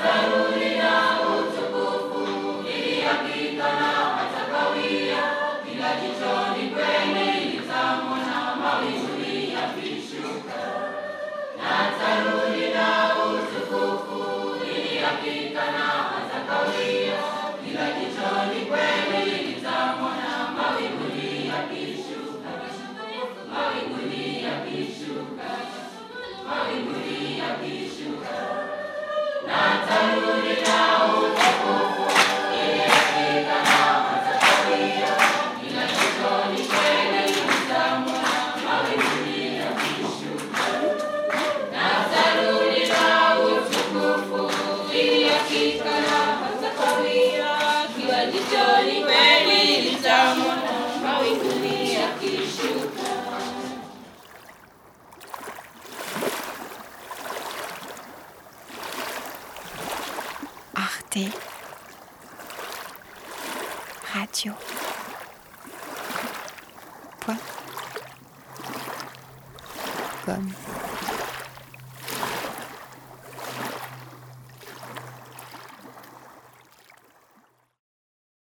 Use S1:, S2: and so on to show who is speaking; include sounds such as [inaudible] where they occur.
S1: Hallelujah. [laughs] Radio. Point